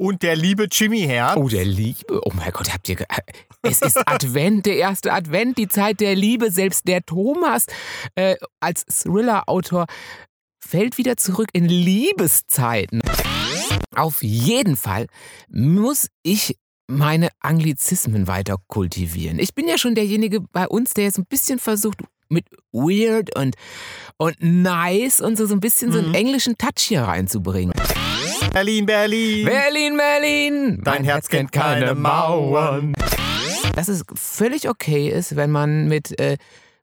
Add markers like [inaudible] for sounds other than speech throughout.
Und der liebe Jimmy Herz. Oh, der Liebe. Oh mein Gott, habt ihr. ge- Es ist Advent, der erste Advent, die Zeit der Liebe. Selbst der Thomas äh, als Thriller-Autor fällt wieder zurück in Liebeszeiten. Auf jeden Fall muss ich meine Anglizismen weiter kultivieren. Ich bin ja schon derjenige bei uns, der jetzt ein bisschen versucht, mit weird und, und nice und so, so ein bisschen so einen englischen Touch hier reinzubringen. Berlin, Berlin. Berlin, Berlin! Dein Herz kennt keine Mauern. Dass es völlig okay ist, wenn man mit, äh,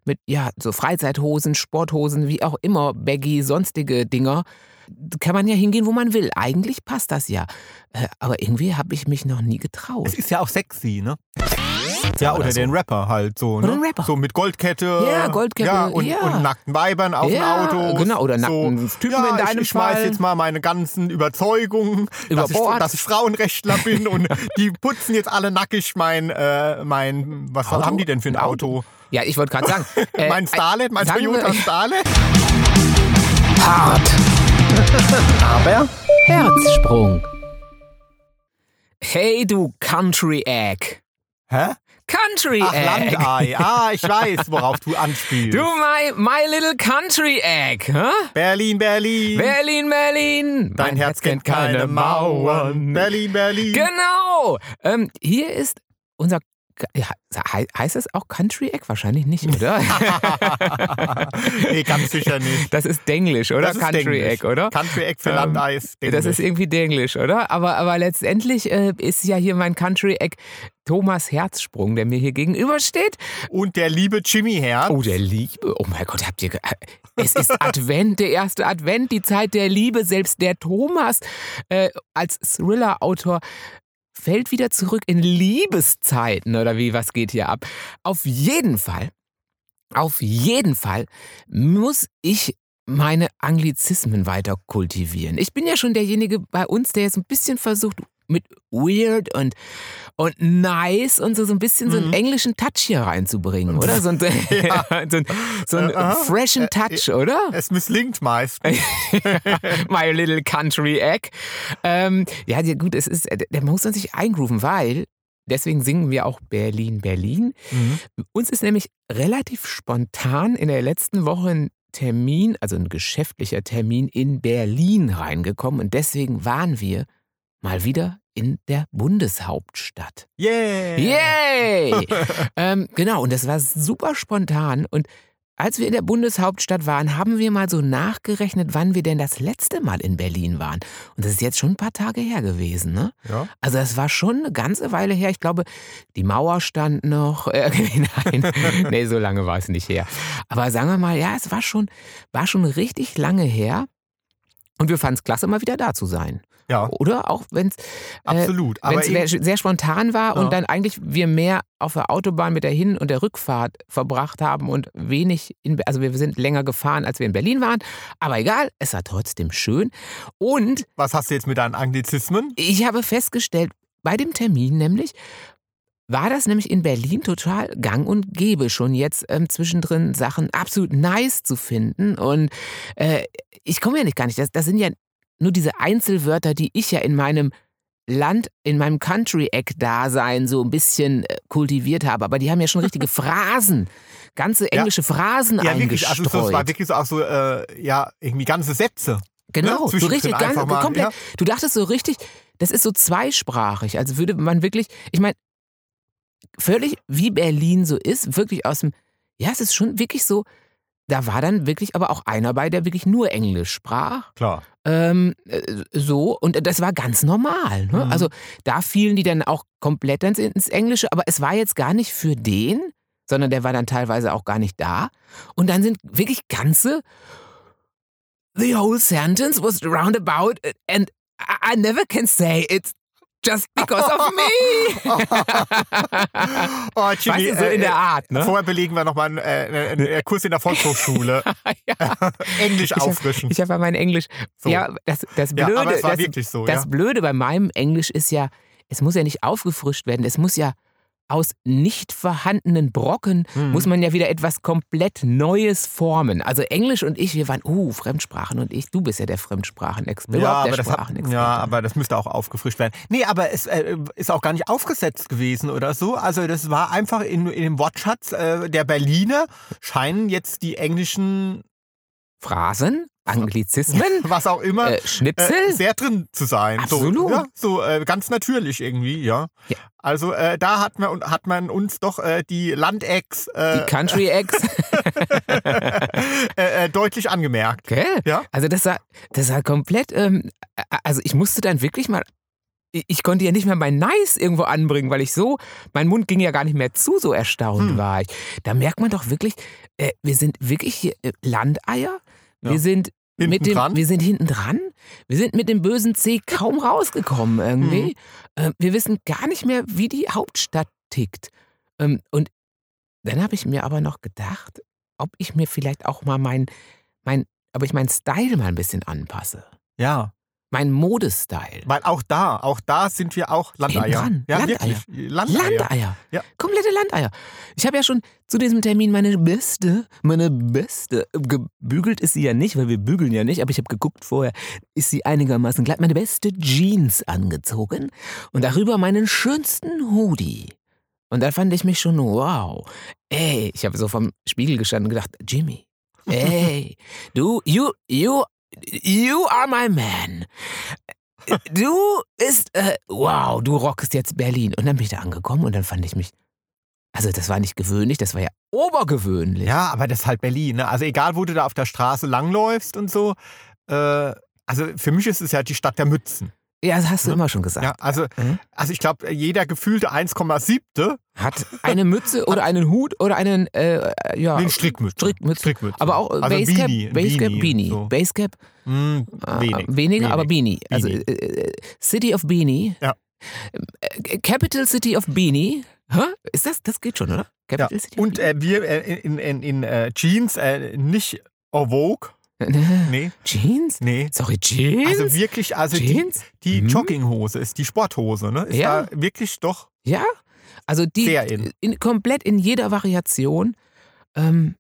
mit ja, so Freizeithosen, Sporthosen, wie auch immer, Baggy, sonstige Dinger, kann man ja hingehen, wo man will. Eigentlich passt das ja. Äh, aber irgendwie habe ich mich noch nie getraut. Es ist ja auch sexy, ne? Ja, oder, oder so. den Rapper halt so, ne? Oder den Rapper. So mit Goldkette. Ja, Goldkette, Ja, und, ja. und nackten Weibern auf Ja, dem Auto. genau, oder nackten Typen ja, in deinem ich, ich schmeiß Fall. jetzt mal meine ganzen Überzeugungen, Über dass ich, dass ich Frauenrechtler bin und [laughs] die putzen jetzt alle nackig mein, äh, mein was Auto? haben die denn für ein Ein Auto? Ja, ich wollte gerade sagen. [laughs] äh, mein Starlet, mein Toyota Starlet? Hart. [laughs] Aber Herzsprung. Hey, du Country Egg. Hä? Country Ach, Egg. Landei. [laughs] Ah, ich weiß, worauf du anspielst. Du, my, my little Country Egg. Hä? Berlin, Berlin. Berlin, Berlin. Dein Herz kennt keine Mauern. Berlin, Berlin. Genau. Ähm, hier ist unser. Heißt es auch Country Egg? Wahrscheinlich nicht, oder? [laughs] nee, ganz sicher nicht. Das ist Denglisch, oder? Das ist Country Denglisch. Egg, oder? Country Egg für Ähm, Landeis. Das ist irgendwie Denglisch, oder? Aber, aber letztendlich äh, ist ja hier mein Country Egg Thomas Herzsprung, der mir hier gegenübersteht. Und der liebe Jimmy Herz. Oh, der Liebe. Oh mein Gott, habt ihr. ge- Es ist Advent, der erste Advent, die Zeit der Liebe. Selbst der Thomas äh, als Thriller-Autor fällt wieder zurück in Liebeszeiten oder wie, was geht hier ab? Auf jeden Fall, auf jeden Fall muss ich meine Anglizismen weiter kultivieren. Ich bin ja schon derjenige bei uns, der jetzt ein bisschen versucht, mit weird und, und nice und so, so ein bisschen so einen englischen Touch hier reinzubringen, oder? So, ein, [laughs] [laughs] Ja. so, ein- so einen Aha. freshen Touch, oder? Es misslingt meist. [laughs] My little country egg. Ähm, ja, ja, gut, es ist, der muss man sich eingrooven, weil deswegen singen wir auch Berlin, Berlin. Mhm. Uns ist nämlich relativ spontan in der letzten Woche ein Termin, also ein geschäftlicher Termin in Berlin reingekommen und deswegen waren wir mal wieder in der Bundeshauptstadt. Yeah. Yay! [laughs] ähm, genau, und das war super spontan. Und als wir in der Bundeshauptstadt waren, haben wir mal so nachgerechnet, wann wir denn das letzte Mal in Berlin waren. Und das ist jetzt schon ein paar Tage her gewesen, ne? Ja. Also das war schon eine ganze Weile her. Ich glaube, die Mauer stand noch. [laughs] Äh, nein, nee, so lange war es nicht her. Aber sagen wir mal, ja, es war schon, war schon richtig lange her. Und wir fanden es klasse, mal wieder da zu sein. Ja, Oder? Auch wenn es absolut. es eben- sehr, sehr spontan war Ja. und dann eigentlich wir mehr auf der Autobahn mit der Hin- und der Rückfahrt verbracht haben und wenig, in, also wir sind länger gefahren, als wir in Berlin waren. Aber egal, es war trotzdem schön. Und was hast du jetzt mit deinen Anglizismen? ich habe festgestellt, bei dem Termin nämlich, war das nämlich in Berlin total gang und gäbe, schon jetzt ähm, zwischendrin Sachen absolut nice zu finden. Und äh, ich komme ja nicht gar nicht, das, das sind ja nur diese Einzelwörter, die ich ja in meinem Land, in meinem Country-Eck-Dasein so ein bisschen äh, kultiviert habe. Aber die haben ja schon richtige [laughs] Phrasen, ganze Ja. englische Phrasen Ja, wirklich. eingestreut. Also das war wirklich so auch so, äh, ja, irgendwie ganze Sätze. Genau, Ne? so richtig ganz mal, komplett. ja. Du dachtest so richtig, das ist so zweisprachig. Also würde man wirklich, ich meine, völlig wie Berlin so ist, wirklich aus dem, ja, es ist schon wirklich so, da war dann wirklich aber auch einer bei, der wirklich nur Englisch sprach. Klar. Ähm, äh, so, und das war ganz normal. Ne? Mhm. Also da fielen die dann auch komplett ins, Englische, aber es war jetzt gar nicht für den, sondern der war dann teilweise auch gar nicht da. Und dann sind wirklich ganze The whole sentence was roundabout and I I never can say it's just because of me. [laughs] oh, Jimmy, weißt du, so in der Art, ne? Vorher belegen wir nochmal einen, äh, einen äh, Kurs in der Volkshochschule. [laughs] ja. Englisch Ich hab- auffrischen. Ich habe ja mein Englisch. So. Ja, das, das ja, Blöde, war das, so, das ja. Blöde bei meinem Englisch ist ja, es muss ja nicht aufgefrischt werden, es muss ja aus nicht vorhandenen Brocken Hm. muss man ja wieder etwas komplett Neues formen. Also Englisch und ich, wir waren, uh, Fremdsprachen und ich, du bist ja der Fremdsprachenexperte. Ja, aber das hat, ja, aber das müsste auch aufgefrischt werden. Nee, aber es äh, ist auch gar nicht aufgesetzt gewesen oder so. Also das war einfach in, in dem Wortschatz äh, der Berliner scheinen jetzt die englischen, Phrasen, Anglizismen, [laughs] was auch immer, äh, Schnipsel. äh, sehr drin zu sein. Absolut. So, ja, so äh, ganz natürlich irgendwie, ja. Ja. Also äh, da hat man, hat man uns doch äh, die Landex äh, die Country Eggs. [laughs] äh, deutlich angemerkt. Gell? Ja. Also das war, das war komplett, ähm, also ich musste dann wirklich mal, ich ich konnte ja nicht mehr mein Nice irgendwo anbringen, weil ich so, mein Mund ging ja gar nicht mehr zu, so erstaunt Hm. war ich. Da merkt man doch wirklich, äh, wir sind wirklich hier äh, Landeier, wir Ja. sind Hinten mit dem, dran. wir sind hinten dran, wir sind mit dem bösen C kaum rausgekommen irgendwie. Hm. Äh, wir wissen gar nicht mehr, wie die Hauptstadt tickt. Ähm, und dann habe ich mir aber noch gedacht, ob ich mir vielleicht auch mal mein, mein, ob ich meinen Style mal ein bisschen anpasse. Ja, Mein Modestyle. weil auch da, auch da sind wir auch Landeier. Ja, Landeier. Landeier. Landeier. Ja. Komplette Landeier. Ich habe ja schon zu diesem Termin meine beste, meine beste, gebügelt ist sie ja nicht, weil wir bügeln ja nicht, aber ich habe geguckt vorher, ist sie einigermaßen glatt, meine beste Jeans angezogen und darüber meinen schönsten Hoodie. Und da fand ich mich schon, wow, ey, ich habe so vom Spiegel gestanden und gedacht, Jimmy, [laughs] ey, du, you, you, you are my man. Du ist, äh, wow, du rockst jetzt Berlin. Und dann bin ich da angekommen und dann fand ich mich, also das war nicht gewöhnlich, das war ja obergewöhnlich. Ja, aber das ist halt Berlin. Ne? Also egal, wo du da auf der Straße langläufst und so. Äh, also für mich ist es ja die Stadt der Mützen. Ja, das hast du Ja. immer schon gesagt. Ja, also, Mhm. also ich glaube, jeder gefühlte 1,7. Hat [laughs] eine Mütze oder einen Hut oder einen, äh, ja, Nee, Strickmütze. Strickmütze. Strickmütze. aber auch äh, also Basecap, Beanie, Basecap, Beanie, Beanie. So. Basecap, Hm, äh, wenig. weniger, aber Beanie. Also Beanie. äh, äh, City of Beanie. Ja. Äh, Capital City of Beanie. Hä? Ist das, das geht schon, oder? Capital City of Und äh, wir äh, in, in, in äh, Jeans, äh, nicht. Beanie? Nee, Jeans? nee. Sorry, Jeans? Also wirklich, also die, Jeans? die Hm? Jogginghose ist die Sporthose, ne? Ist Ja. da wirklich doch Ja, also die Sehr in. in, komplett in jeder Variation. Ähm,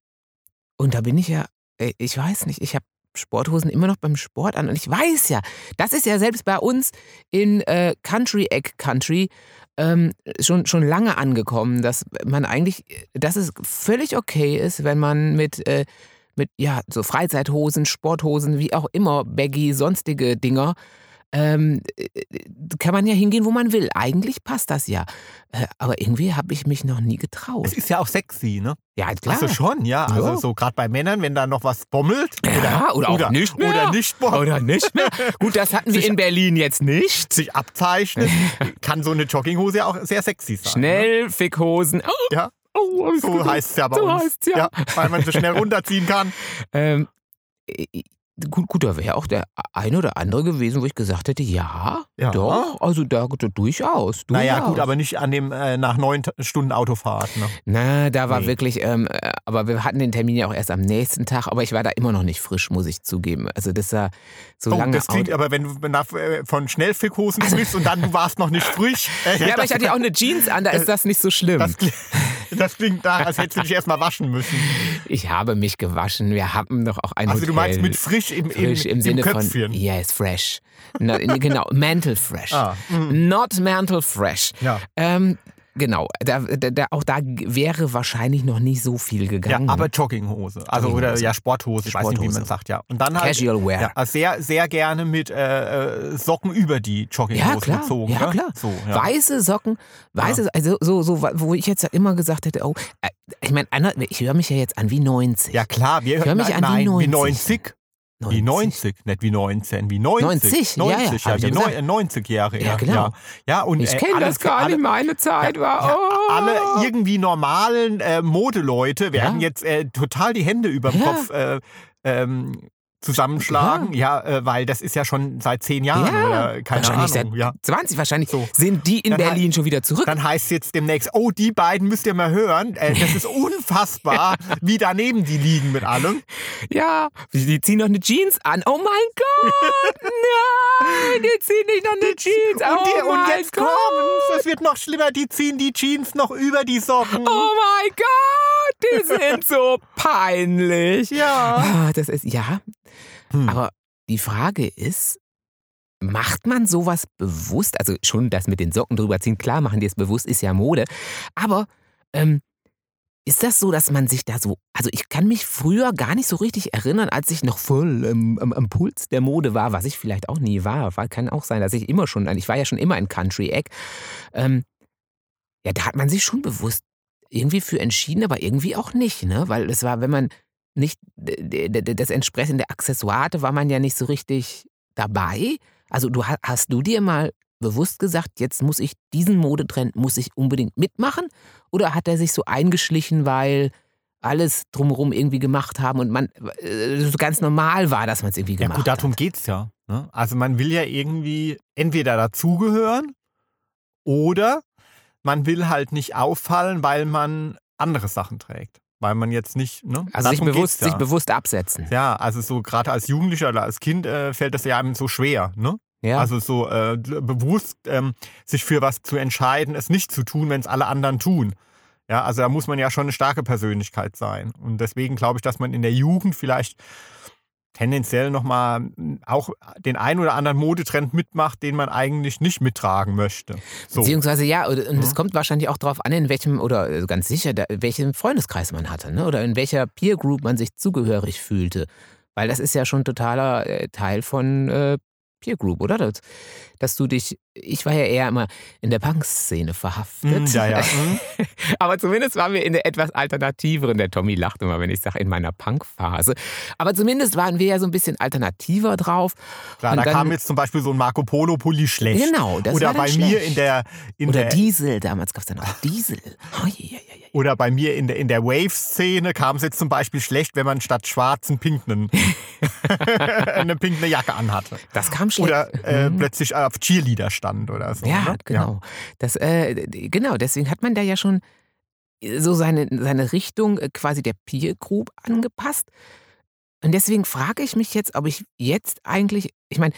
und da bin ich ja, äh, ich weiß nicht, ich habe Sporthosen immer noch beim Sport an und ich weiß ja, das ist ja selbst bei uns in äh, Country Egg Country ähm, schon, schon lange angekommen, dass man eigentlich, dass es völlig okay ist, wenn man mit, äh, mit ja, so Freizeithosen, Sporthosen, wie auch immer, Baggy, sonstige Dinger, ähm, äh, kann man ja hingehen, wo man will. Eigentlich passt das ja. Äh, aber irgendwie habe ich mich noch nie getraut. Es ist ja auch sexy, ne? Ja, klar. Also schon, ja. Also Ja. so gerade bei Männern, wenn da noch was bommelt. Ja, oder auch oder, nicht mehr. Oder nicht bommelt. Oder nicht mehr? Gut, das hatten wir Sich- in Berlin jetzt nicht. sich abzeichnet, [laughs] kann so eine Jogginghose ja auch sehr sexy sein. Ne? Schnell, Fickhosen. Oh, Ja, oh, so heißt es ja bei So uns. heißt's ja. Weil man so schnell [laughs] runterziehen kann. Ähm, äh, gut, gut, da wäre auch der eine oder andere gewesen, wo ich gesagt hätte, ja, Ja. doch, also da, da durchaus, durchaus. Naja, gut, aber nicht an dem äh, nach neun Stunden Autofahrt. Ne? Na, da war Nee. wirklich, ähm, äh, aber wir hatten den Termin ja auch erst am nächsten Tag, aber ich war da immer noch nicht frisch, muss ich zugeben. Also das war so Oh, lange das klingt Auto- aber, wenn du nach, äh, von Schnellfickhosen sprichst und dann du warst noch nicht frisch. Äh, [laughs] Ja, aber ich hatte ja auch eine Jeans an, da ist das nicht so schlimm. das, [laughs] das klingt nach, als hättest du dich erstmal waschen müssen. Ich habe mich gewaschen. Wir haben doch auch ein Also Hotel. du meinst mit frisch im, frisch im, im Sinne Köpfchen. von yes, fresh. No, genau, mental fresh. Ah, mm. Not mental fresh. Ja. Ähm, genau, da, da, auch da wäre wahrscheinlich noch nicht so viel Ja, gegangen. aber Jogginghose. Also oder Jogginghose. ja, Sporthose, ich weiß nicht, wie Sporthose. man sagt, ja. Und dann halt Casual Wear. ja, also sehr, sehr gerne mit äh, äh, Socken über die Jogginghose Ja, klar. gezogen. Ja, ne? klar. So, ja. Weiße Socken, weiße, also so, so, wo ich jetzt immer gesagt hätte, oh, äh, ich meine, ich höre mich ja jetzt an wie 90. ja klar, wir Ich hör mich nein, an wie nein, wie 90. 90. Wie 90, nicht wie 19, wie 90. 90, ja, ja, 90, hab ich wie ja neu- gesagt. äh, 90 Jahre. Ja, genau. Ja, ja und Ich äh, kenne das gar alle, nicht, meine Zeit war. Ja, oh. alle irgendwie normalen äh, Modeleute werden Ja. jetzt äh, total die Hände über dem Ja. Kopf äh, ähm, zusammenschlagen. Ja, äh, weil das ist ja schon seit zehn Jahren Ja, oder keine wahrscheinlich Ahnung. seit ja. 20 wahrscheinlich. So. Sind die in Dann halt- Berlin schon wieder zurück? Dann heißt es jetzt demnächst, oh, die beiden müsst ihr mal hören. Äh, das ist [laughs] unfassbar, wie daneben die liegen mit allem. Ja, die ziehen noch eine Jeans an. Oh mein Gott! [laughs] Nein, die ziehen nicht noch eine Jeans an. Und, die, oh und mein jetzt Gott! kommt's. Es wird noch schlimmer. Die ziehen die Jeans noch über die Socken. Oh mein Gott, die sind [laughs] so peinlich. Ja. Ah, das ist, ja. Hm. Aber die Frage ist, macht man sowas bewusst? Also schon das mit den Socken drüber ziehen, klar machen die es bewusst, ist ja Mode. Aber ähm, ist das so, dass man sich da so, also ich kann mich früher gar nicht so richtig erinnern, als ich noch voll ähm, am, am Puls der Mode war, was ich vielleicht auch nie war. war. Kann auch sein, dass ich immer schon, ich war ja schon immer ein Country-Egg. Ähm, ja, da hat man sich schon bewusst irgendwie für entschieden, aber irgendwie auch nicht, ne? Weil es war, wenn man nicht das entsprechende Accessoire hatte, war man ja nicht so richtig dabei. Also du ha- hast du dir mal bewusst gesagt, jetzt muss ich diesen Modetrend muss ich unbedingt mitmachen oder hat er sich so eingeschlichen, weil alles drumherum irgendwie gemacht haben und man äh, so ganz normal war, dass man es irgendwie Ja gemacht gut, darum hat. geht's ja. Ne? Also man will ja irgendwie entweder dazugehören oder man will halt nicht auffallen, weil man andere Sachen trägt. Weil man jetzt nicht, ne? Also sich bewusst, ja. sich bewusst absetzen. Ja, also so gerade als Jugendlicher oder als Kind äh, fällt das ja einem so schwer, ne? Ja. Also so äh, bewusst ähm, sich für was zu entscheiden, es nicht zu tun, wenn es alle anderen tun. Ja, also da muss man ja schon eine starke Persönlichkeit sein. Und deswegen glaube ich, dass man in der Jugend vielleicht tendenziell nochmal auch den ein oder anderen Modetrend mitmacht, den man eigentlich nicht mittragen möchte. So. Beziehungsweise ja, und es Mhm. kommt wahrscheinlich auch darauf an, in welchem, oder äh, ganz sicher, da, welchem Freundeskreis man hatte, ne? oder in welcher Peer Group man sich zugehörig fühlte. Weil das ist ja schon totaler äh, Teil von äh, Peer Group, oder? Das, dass du dich, ich war ja eher immer in der Punk-Szene verhaftet. Mm, ja, ja. [laughs] mm. Aber zumindest waren wir in der etwas alternativeren. Der Tommy lacht immer, wenn ich sage, in meiner Punk-Phase. Aber zumindest waren wir ja so ein bisschen alternativer drauf. Klar, Und da dann- kam jetzt zum Beispiel so ein Marco Polo Pulli schlecht. Genau, das Oder war dann bei mir schlecht. in der in Oder der Diesel, damals gab es dann auch Diesel. Oh, je, je, je. Oder bei mir in der, in der Wave-Szene kam es jetzt zum Beispiel schlecht, wenn man statt schwarzen pinken [laughs] eine pinkne Jacke anhatte. Das kam schlecht. Oder äh, Mhm. plötzlich auf Cheerleader stand oder so. Ja, ne? genau. Das, äh, genau, deswegen hat man da ja schon so seine, seine Richtung äh, quasi der Peer Group angepasst. Und deswegen frage ich mich jetzt, ob ich jetzt eigentlich, ich meine,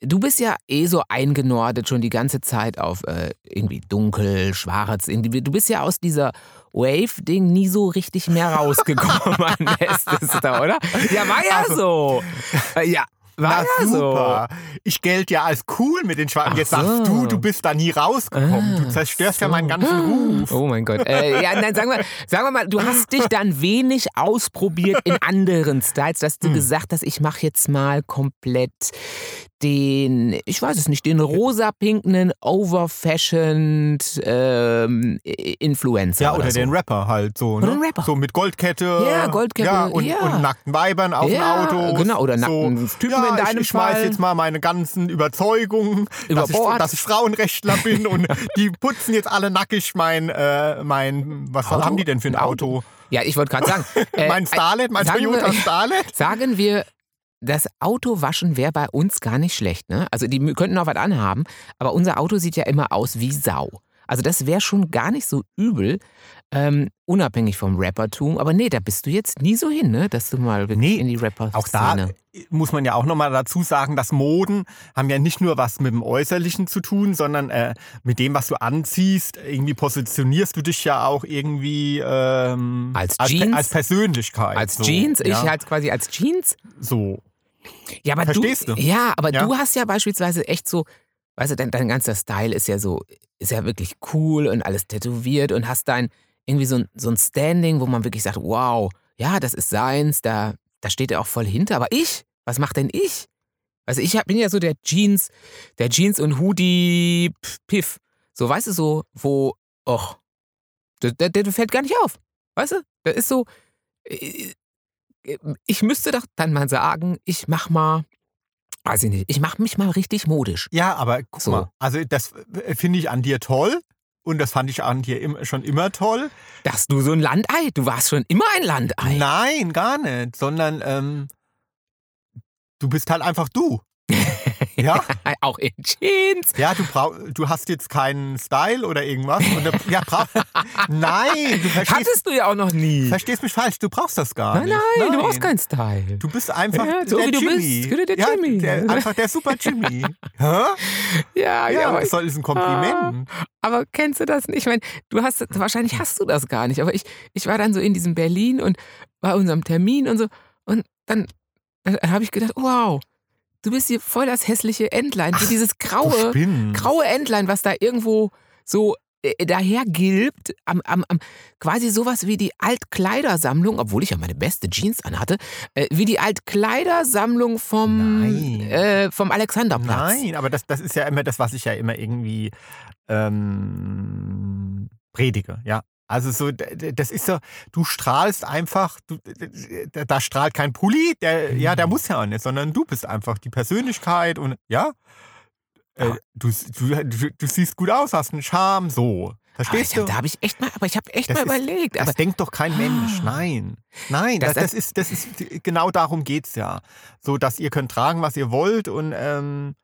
du bist ja eh so eingenordet schon die ganze Zeit auf äh, irgendwie dunkel, schwarz. irgendwie- Du bist ja aus dieser Wave-Ding nie so richtig mehr rausgekommen [laughs] an Estester, oder? Ja, war ja Also- so. [laughs] Äh, Ja, war ja so. super. Ich gelte ja als cool mit den Schwarzen. Ach Jetzt so. sagst du, du bist da nie rausgekommen. Ah, du zerstörst ja so. meinen ganzen Ruf. Oh mein Gott. Äh, ja, nein, sagen wir, sagen wir mal, du hast dich dann wenig ausprobiert in anderen Styles, dass du Hm. gesagt hast, ich mache jetzt mal komplett den, ich weiß es nicht, den rosa-pinknen, overfashioned ähm, Influencer. Ja, oder so. den Rapper halt so. Oder Ne? den Rapper. So mit Goldkette. Ja, Goldkette, Ja, und, ja. und nackten Weibern auf Ja, dem Auto. genau, oder nackten so. Typen ja, in deinem ich, ich schmeiß jetzt mal meine ganzen Überzeugungen, Über dass ich, dass ich Frauenrechtler bin und [laughs] die putzen jetzt alle nackig mein, äh, mein was Auto? haben die denn für ein Ein Auto? Ja, ich wollte gerade sagen. [laughs] äh, mein Starlet, mein sagen Toyota wir- Starlet? Sagen wir, das Autowaschen wäre bei uns gar nicht schlecht. Ne? Also die könnten auch was anhaben, aber unser Auto sieht ja immer aus wie Sau. Also das wäre schon gar nicht so übel, ähm, unabhängig vom Rappertum. Aber nee, da bist du jetzt nie so hin, ne? dass du mal Nee, in die rapper Auch da muss man ja auch nochmal dazu sagen, dass Moden haben ja nicht nur was mit dem Äußerlichen zu tun, sondern äh, mit dem, was du anziehst. Irgendwie positionierst du dich ja auch irgendwie ähm, Als Jeans? als Persönlichkeit. Als so, Jeans, ich ja, halt quasi als Jeans. so. Ja, aber Verstehst du, du? Ja, aber Ja. du hast ja beispielsweise echt so, weißt du, dein, dein ganzer Style ist ja so, ist ja wirklich cool und alles tätowiert und hast dein irgendwie so ein, so ein Standing, wo man wirklich sagt, wow, ja, das ist seins, da, da steht er auch voll hinter. Aber ich, was macht denn ich? Also ich hab- bin ja so der Jeans, der Jeans und Hoodie Piff. So, weißt du, so, wo, och, der, der, der fällt gar nicht auf. Weißt du? Der ist so, äh, ich müsste doch dann mal sagen, ich mach mal, weiß ich nicht, ich mach mich mal richtig modisch. Ja, aber guck So. mal, also das äh, finde ich an dir toll und das fand ich an dir schon immer toll. Dass du so ein Landei, du warst schon immer ein Landei. Nein, gar nicht, sondern ähm, du bist halt einfach du. [laughs] Ja? [laughs] Auch in Jeans. Ja, du brauch, du hast jetzt keinen Style oder irgendwas. Und, ja, brauch, [laughs] nein, du verstehst, Hattest du ja auch noch nie. verstehst mich falsch. Du brauchst das gar Nein, nicht. nein, du brauchst keinen Style. Du bist einfach Ja, so der wie du Jimmy. bist, der ja, Jimmy. Der, einfach der super Jimmy. [laughs] Hä? Ja, Ja, aber, das soll ist ein Kompliment. aber kennst du das nicht? Ich meine, du hast, wahrscheinlich hast du das gar nicht, aber ich, ich war dann so in diesem Berlin und bei unserem Termin und so und dann, dann habe ich gedacht, wow, du bist hier voll das hässliche Entlein, so dieses graue, graue Entlein, was da irgendwo so äh, daher gilbt, am, am, am, quasi sowas wie die Altkleidersammlung, obwohl ich ja meine beste Jeans anhatte, äh, wie die Altkleidersammlung vom, äh, vom Alexanderplatz. Nein, aber das, das ist ja immer das, was ich ja immer irgendwie ähm, predige, ja. Also so, das ist so, du strahlst einfach, du, da strahlt kein Pulli, der, ja, Mhm. der muss ja auch nicht, sondern du bist einfach die Persönlichkeit und ja, äh, Ja. du, du, du, siehst gut aus, hast einen Charme, so. Verstehst ich du? da habe ich echt mal, aber ich habe echt Das mal ist- überlegt. Das denkt doch kein Mensch. Ah. Nein. Nein, Das- das, das, ist, das ist, genau darum geht es ja. So, dass ihr könnt tragen, was ihr wollt und ähm,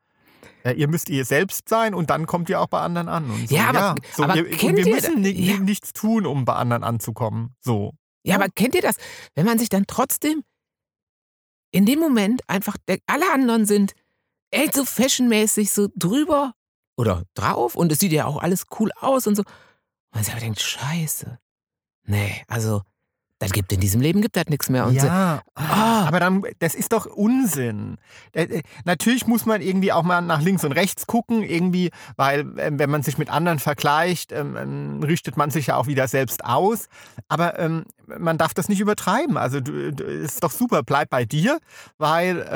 äh, ihr müsst ihr selbst sein und dann kommt ihr auch bei anderen an. Und so. Ja, aber- so, aber wir, und kennt wir ihr müssen ni ja. nichts tun, um bei anderen anzukommen. So. Ja, aber kennt ihr das? Wenn man sich dann trotzdem in dem Moment einfach, alle anderen sind echt so fashionmäßig so drüber oder drauf und es sieht ja auch alles cool aus und so. Und man sich aber denkt, scheiße. Nee, also, das gibt in diesem Leben gibt das nichts mehr. Und so, ja, Ah. aber dann, das ist doch Unsinn. Äh, äh, Natürlich muss man irgendwie auch mal nach links und rechts gucken, irgendwie, weil ähm, wenn man sich mit anderen vergleicht, ähm, ähm, richtet man sich ja auch wieder selbst aus. Aber man darf das nicht übertreiben. Also ist doch super, bleib bei dir, weil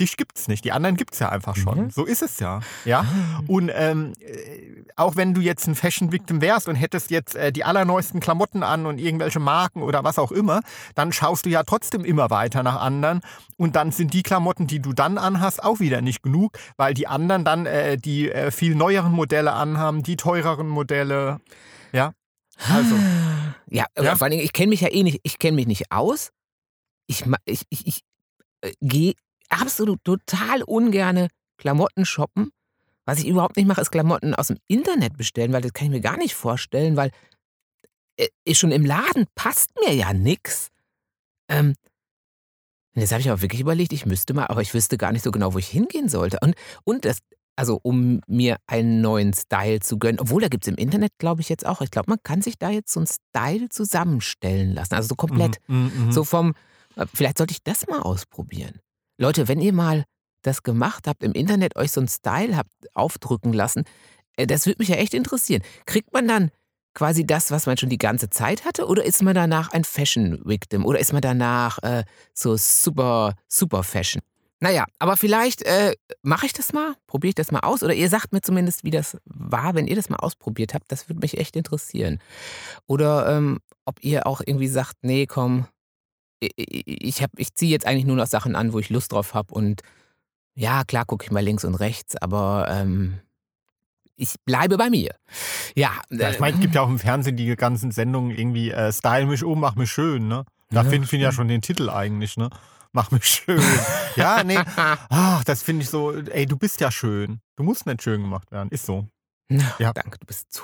dich gibt's nicht. Die anderen gibt's ja einfach schon. Mhm. So ist es ja. Ja. Ah. Und ähm, äh, auch wenn du jetzt ein Fashion-Victim wärst und hättest jetzt äh, die allerneuesten Klamotten an und irgendwelche Marken oder was auch immer, dann schaust du ja trotzdem immer weiter nach anderen. Und dann sind die Klamotten, die du dann anhast, auch wieder nicht genug, weil die anderen dann äh, die äh, viel neueren Modelle anhaben, die teureren Modelle. Ja. Also. Ja, Ja? vor allen Dingen, ich kenne mich ja eh nicht, ich kenne mich nicht aus. Ich, ich, ich, ich äh, gehe absolut total ungerne Klamotten shoppen. Was ich überhaupt nicht mache, ist Klamotten aus dem Internet bestellen, weil das kann ich mir gar nicht vorstellen, weil äh, schon im Laden passt mir ja nix. Ähm, jetzt habe ich aber wirklich überlegt, ich müsste mal, aber ich wüsste gar nicht so genau, wo ich hingehen sollte. Und, und das, also um mir einen neuen Style zu gönnen, obwohl da gibt es im Internet, glaube ich, jetzt auch. Ich glaube, man kann sich da jetzt so einen Style zusammenstellen lassen. Also so komplett. Mhm, mhm, So vom, äh, vielleicht sollte ich das mal ausprobieren. Leute, wenn ihr mal das gemacht habt, im Internet euch so einen Style habt aufdrücken lassen, äh, das würde mich ja echt interessieren. Kriegt man dann quasi das, was man schon die ganze Zeit hatte, oder ist man danach ein Fashion-Victim? Oder ist man danach äh, so super, super Fashion? Naja, aber vielleicht äh, mache ich das mal, probiere ich das mal aus, oder ihr sagt mir zumindest, wie das war, wenn ihr das mal ausprobiert habt. Das würde mich echt interessieren. Oder ähm, ob ihr auch irgendwie sagt, nee, komm, ich, hab- ich ziehe jetzt eigentlich nur noch Sachen an, wo ich Lust drauf habe. Und ja, klar gucke ich mal links und rechts, aber ähm, ich bleibe bei mir. Ja, Ja, ich äh, meine, es gibt ja [laughs] auch im Fernsehen die ganzen Sendungen irgendwie äh, Style mich um, mach mich schön, ne? Da Ja, ich ja stimmt. schon den Titel eigentlich, ne? Mach mich schön. ja, nee. [laughs] Ach, das finde ich so, ey, du bist ja schön. Du musst nicht schön gemacht werden. Ist so. Ja. Danke, du bist zu.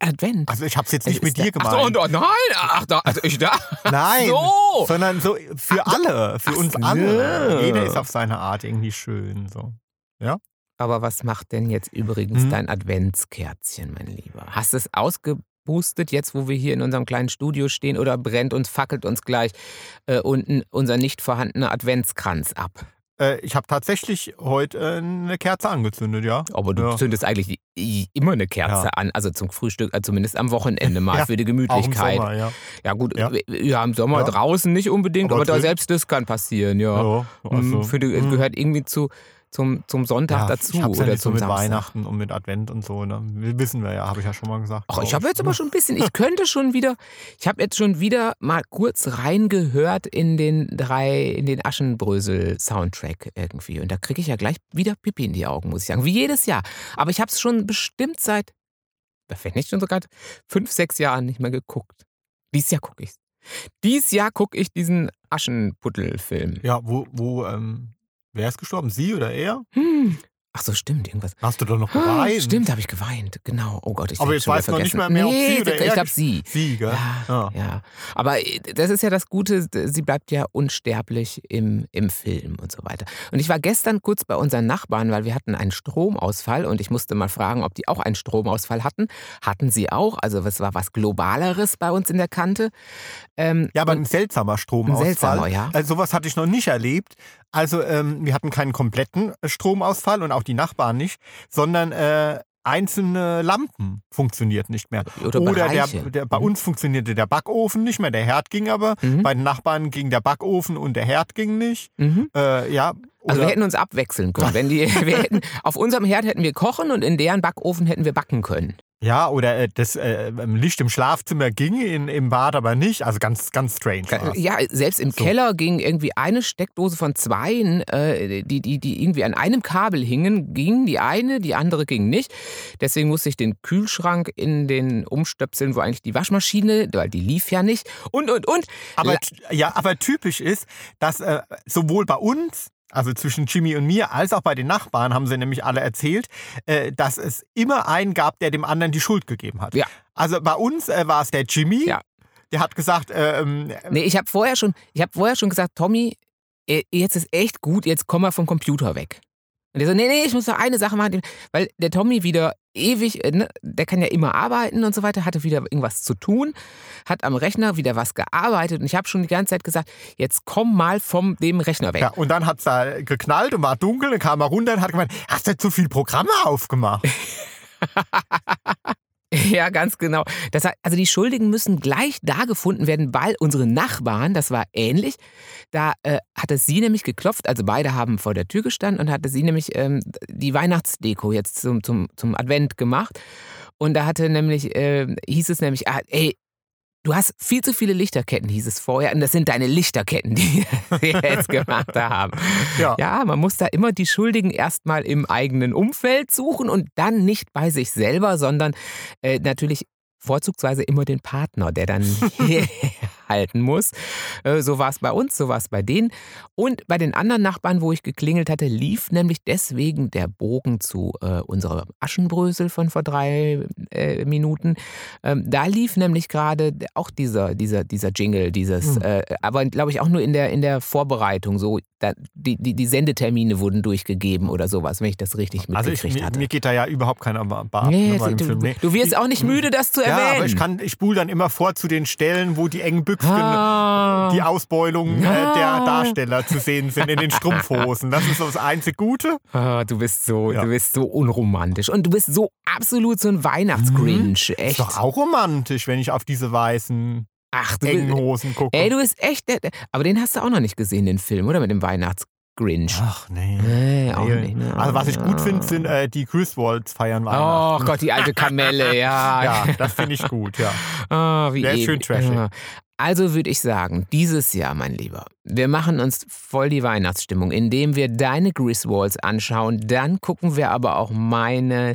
Advent. Also ich habe es jetzt Es nicht mit ist dir gemeint. Ach so, und, nein, ach, da, also ich da. Nein, so. sondern so für Ach, alle, für Ach uns alle. Jeder ist auf seine Art irgendwie schön. So. Aber was macht denn jetzt übrigens Mhm. dein Adventskerzchen, mein Lieber? Hast du es ausgeboostet, jetzt wo wir hier in unserem kleinen Studio stehen, oder brennt uns, fackelt uns gleich äh, unten unser nicht vorhandener Adventskranz ab? Äh, ich habe tatsächlich heute äh, eine Kerze angezündet, ja. Aber du Ja. zündest eigentlich immer eine Kerze Ja. an, also zum Frühstück, äh, zumindest am Wochenende mal [laughs] Ja, für die Auch im Gemütlichkeit. Sommer, ja. Ja gut, Ja. im Sommer draußen nicht unbedingt, Aber aber, da selbst das kann passieren, ja. Mm, also, für die, mm. gehört irgendwie zu, zum, zum Sonntag ja, dazu Ich hab's ja oder nicht so zum mit Samstag. Weihnachten und mit Advent und so, ne? Wissen wir ja, habe ich ja schon mal gesagt. Ach, ich habe jetzt aber schon ein bisschen, ich könnte schon wieder, ich habe jetzt schon wieder mal kurz reingehört in den drei, in den Aschenbrösel-Soundtrack irgendwie. Und da kriege ich ja gleich wieder Pipi in die Augen, muss ich sagen. Wie jedes Jahr. Aber ich habe es schon bestimmt seit, vielleicht nicht schon sogar fünf, sechs Jahren nicht mehr geguckt. Dieses Jahr gucke ich Dies Jahr gucke ich diesen Aschenputtel-Film. Ja, wo, wo, ähm, wer ist gestorben? Sie oder er? Hm. Ach so, stimmt, irgendwas. Hast du doch noch Ah, geweint? Stimmt, habe ich geweint. Genau. Oh Gott, ich Aber jetzt du noch nicht vergessen. mehr mehr, ob nee, sie oder ich glaube sie. Sie, gell? Ja, ja. Aber äh, das ist ja das Gute, sie bleibt ja unsterblich im, im Film und so weiter. Und ich war gestern kurz bei unseren Nachbarn, weil wir hatten einen Stromausfall und ich musste mal fragen, ob die auch einen Stromausfall hatten. Hatten sie auch, also es war was Globaleres bei uns in der Kante. Ähm, Ja, aber ein seltsamer Stromausfall. Ein seltsamer, ja. Also sowas hatte ich noch nicht erlebt. Also ähm, wir hatten keinen kompletten äh, Stromausfall und auch die Nachbarn nicht, sondern äh, einzelne Lampen funktioniert nicht mehr. Oder der, Bereiche. der, bei Mhm. uns funktionierte der Backofen nicht mehr, der Herd ging aber. Mhm. Bei den Nachbarn ging der Backofen und der Herd ging nicht. Mhm. Äh, ja, Also wir oder- hätten uns abwechseln können. Wenn die, [laughs] wir hätten, auf unserem Herd hätten wir kochen und in deren Backofen hätten wir backen können. Ja, oder äh, das äh, Licht im Schlafzimmer ging, in, im Bad aber nicht. Also ganz, ganz strange. war's. Ja, selbst im So. Keller ging irgendwie eine Steckdose von zweien, äh, die, die, die irgendwie an einem Kabel hingen, ging die eine, die andere ging nicht. Deswegen musste ich den Kühlschrank in den umstöpseln, wo eigentlich die Waschmaschine, weil die lief ja nicht. Und, und, und. Aber, ja, aber typisch ist, dass äh, sowohl bei uns, also zwischen Jimmy und mir, als auch bei den Nachbarn, haben sie nämlich alle erzählt, äh, dass es immer einen gab, der dem anderen die Schuld gegeben hat. Ja. Also bei uns äh, war es der Jimmy. Ja. Der hat gesagt, äh, ähm, Nee, ich habe vorher, schon- ich hab vorher schon gesagt, Tommy, äh, jetzt ist echt gut, jetzt komm mal vom Computer weg. Und der so, nee, nee, ich muss noch eine Sache machen, weil der Tommy wieder ewig, äh, ne, der kann ja immer arbeiten und so weiter, hatte wieder irgendwas zu tun, hat am Rechner wieder was gearbeitet und ich habe schon die ganze Zeit gesagt, jetzt komm mal vom dem Rechner weg. ja, und dann hat es da geknallt und war dunkel, dann kam er runter und hat gemeint, hast du zu viel Programme aufgemacht? [laughs] [laughs] Ja, ganz genau. Das also die Schuldigen müssen gleich da gefunden werden, weil unsere Nachbarn, das war ähnlich, da äh, hatte sie nämlich geklopft, also beide haben vor der Tür gestanden und hatte sie nämlich ähm, die Weihnachtsdeko jetzt zum, zum, zum Advent gemacht. Und da hatte nämlich, äh, hieß es nämlich, ah, ey, du hast viel zu viele Lichterketten, hieß es vorher. Und das sind deine Lichterketten, die [laughs] wir jetzt gemacht haben. Ja. Ja, man muss da immer die Schuldigen erstmal im eigenen Umfeld suchen und dann nicht bei sich selber, sondern äh, natürlich vorzugsweise immer den Partner, der dann [laughs] [laughs] halten muss. Äh, so war es bei uns, so war es bei denen. Und bei den anderen Nachbarn, wo ich geklingelt hatte, lief nämlich deswegen der Bogen zu äh, unserer Aschenbrösel von vor drei äh, Minuten. Ähm, da lief nämlich gerade auch dieser, dieser, dieser Jingle, dieses, Hm. äh, aber glaube ich auch nur in der, in der Vorbereitung. So, da, die, die, die Sendetermine wurden durchgegeben oder sowas, wenn ich das richtig Also ich, mitgekriegt mir, hatte. mir geht da ja überhaupt keiner ab, Nee, ne, du, Film. Nee. du wirst auch nicht müde, das zu erwähnen. Ja, aber ich, kann, ich spule dann immer vor zu den Stellen, wo die engen Büchsen, Ah. die Ausbeulung äh, Ah. der Darsteller zu sehen sind in den Strumpfhosen. Das ist so das einzig Gute. Ah, du bist so, Ja. du bist so unromantisch und du bist so absolut so ein Weihnachtsgrinch, Ist echt. doch auch romantisch, wenn ich auf diese weißen Ach, du engen Hosen gucke. ey, du bist echt, der- aber den hast du auch noch nicht gesehen, den Film, oder mit dem Weihnachtsgrinch? Ach nee. Nee, auch Nee. nicht. Ne? Also was ich gut finde, sind äh, die Griswolds feiern Oh Weihnachten. Gott, die alte Kamelle, ja. [laughs] Ja, das finde ich gut, ja. Ah, wie Der ist schön trashig. Ja. Also würde ich sagen, dieses Jahr, mein Lieber, wir machen uns voll die Weihnachtsstimmung, indem wir deine Griswolds anschauen. Dann gucken wir aber auch meine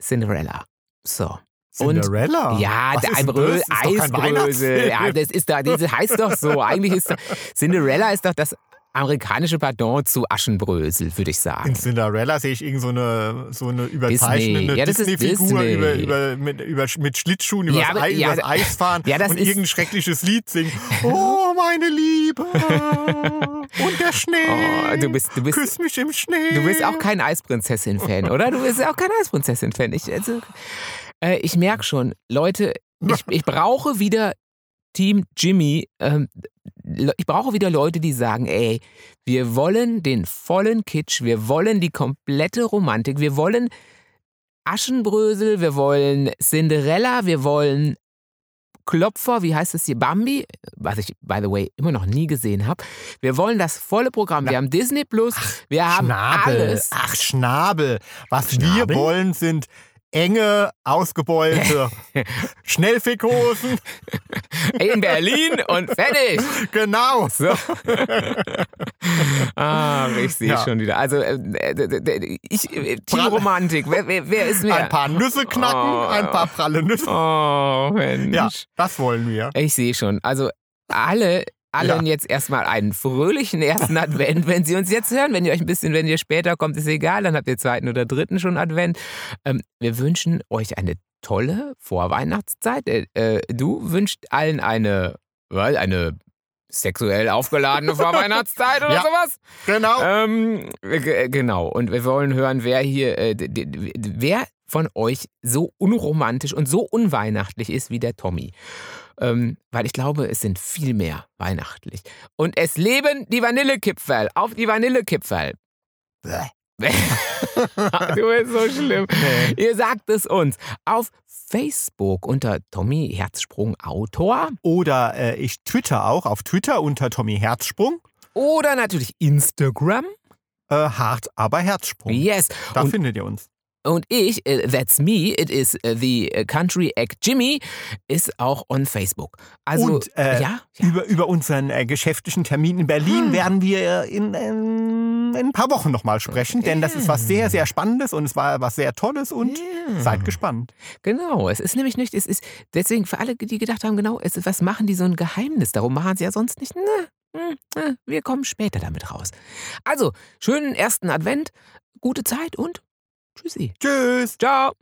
Cinderella. So. Und- Cinderella? Ja, Was der Eisbrösel. Ja, das ist doch, das heißt doch so. Eigentlich ist doch, [laughs] Cinderella ist doch das amerikanische Pardon zu Aschenbrösel, würde ich sagen. In Cinderella sehe ich irgend so eine, so eine Disney. Ist Disney-Figur Disney. über, über, mit, über, mit Schlittschuhen Ja, übers, Ei, ja, übers Eis fahren ja, das und irgendein schreckliches Lied singen. Oh, meine Liebe. Und der Schnee. Oh, du bist, du bist, Küss mich im Schnee. du bist auch kein Eisprinzessin-Fan, oder? Du bist auch kein Eisprinzessin-Fan. Ich, also, äh, ich merke schon, Leute, ich, [laughs] ich brauche wieder Team Jimmy. Ähm, ich brauche wieder Leute, die sagen, ey, wir wollen den vollen Kitsch, wir wollen die komplette Romantik, wir wollen Aschenbrösel, wir wollen Cinderella, wir wollen Klopfer, wie heißt es hier, Bambi, was ich, by the way, immer noch nie gesehen habe. Wir wollen das volle Programm. Wir haben Disney Plus, wir haben Schnabel. alles. Ach, Schnabel. Was Schnabel? wir wollen, sind enge, ausgebeulte [laughs] Schnellfickhosen. In Berlin und fertig. Genau. So. [laughs] Ach, ich sehe Ja. schon wieder. Also, äh, ich, äh, Team Bra- Romantik, wer, wer, wer ist mir? Ein paar Nüsse knacken, Oh. ein paar pralle Nüsse. Oh, Mensch. Ja, das wollen wir. Ich sehe schon. Also, alle allen ja. jetzt erstmal einen fröhlichen ersten [laughs] Advent. Wenn Sie uns jetzt hören, wenn ihr euch ein bisschen, wenn ihr später kommt, ist egal, dann habt ihr zweiten oder dritten schon Advent. Ähm, wir wünschen euch eine tolle Vorweihnachtszeit. Äh, äh, du wünschst allen eine, well, eine sexuell aufgeladene [laughs] Vorweihnachtszeit oder ja, sowas. Genau. Ähm, genau. Und wir wollen hören, wer hier, äh, wer von euch so unromantisch und so unweihnachtlich ist wie der Tommy. Ähm, weil ich glaube, es sind viel mehr weihnachtlich. Und es leben die Vanillekipferl. Auf die Vanillekipferl. [laughs] du bist so schlimm. Nee. Ihr sagt es uns auf Facebook unter Tommy Herzsprung Autor. Oder äh, ich twitter auch auf Twitter unter Tommy Herzsprung. Oder natürlich Instagram. Äh, hart, aber Herzsprung. Yes. Da Und findet ihr uns. Und ich, uh, that's me, it is uh, the Country Egg Jimmy, ist auch on Facebook. Also, Und äh, ja, ja, Über, über unseren äh, geschäftlichen Termin in Berlin hm. werden wir in, in, in, ein paar Wochen nochmal sprechen, denn das ist was sehr, sehr Spannendes und es war was sehr Tolles und ja. seid gespannt. Genau, es ist nämlich nicht, es ist deswegen für alle, die gedacht haben, genau, es ist, was machen die so ein Geheimnis? Darum machen sie ja sonst nicht. Na, wir kommen später damit raus. Also, schönen ersten Advent, gute Zeit und Tschüssi. Tschüss. Ciao.